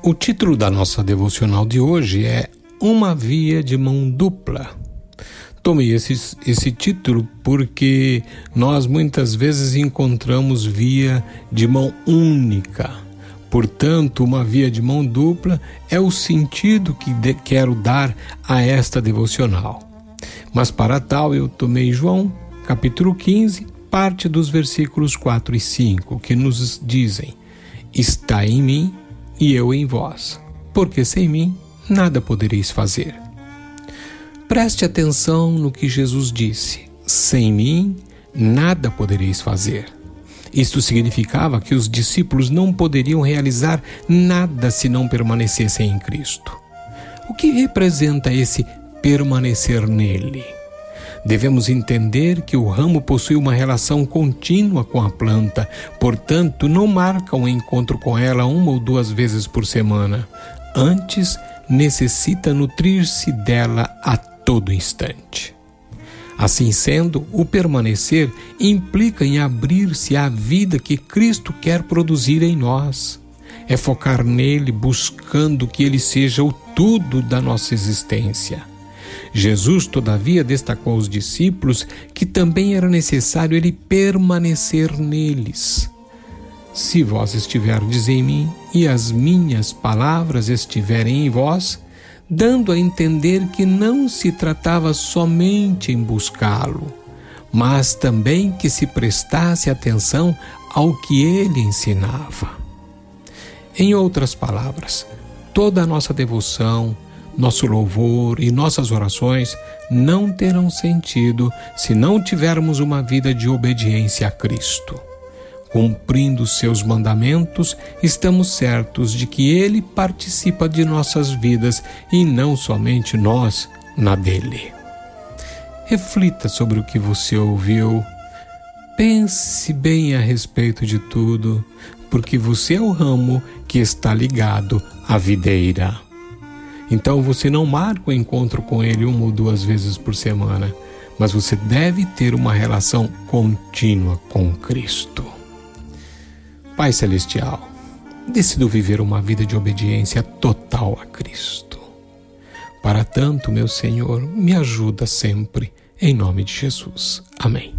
O título da nossa devocional de hoje é Uma Via de Mão Dupla. Tomei esse, esse título porque nós muitas vezes encontramos via de mão única. Portanto, uma via de mão dupla é o sentido que de, quero dar a esta devocional. Mas para tal, eu tomei João, capítulo 15, parte dos versículos 4 e 5, que nos dizem: Está em mim e eu em vós, porque sem mim nada podereis fazer. Preste atenção no que Jesus disse: sem mim nada podereis fazer. Isto significava que os discípulos não poderiam realizar nada se não permanecessem em Cristo. O que representa esse permanecer nele? Devemos entender que o ramo possui uma relação contínua com a planta, portanto, não marca um encontro com ela uma ou duas vezes por semana. Antes, necessita nutrir-se dela a todo instante. Assim sendo, o permanecer implica em abrir-se à vida que Cristo quer produzir em nós. É focar nele, buscando que ele seja o tudo da nossa existência. Jesus, todavia, destacou aos discípulos que também era necessário ele permanecer neles. Se vós estiverdes em mim e as minhas palavras estiverem em vós, dando a entender que não se tratava somente em buscá-lo, mas também que se prestasse atenção ao que ele ensinava. Em outras palavras, toda a nossa devoção, nosso louvor e nossas orações não terão sentido se não tivermos uma vida de obediência a Cristo. Cumprindo seus mandamentos, estamos certos de que Ele participa de nossas vidas e não somente nós na dele. Reflita sobre o que você ouviu. Pense bem a respeito de tudo, porque você é o ramo que está ligado à videira. Então você não marca o encontro com ele uma ou duas vezes por semana, mas você deve ter uma relação contínua com Cristo. Pai Celestial, decido viver uma vida de obediência total a Cristo. Para tanto, meu Senhor, me ajuda sempre, em nome de Jesus. Amém.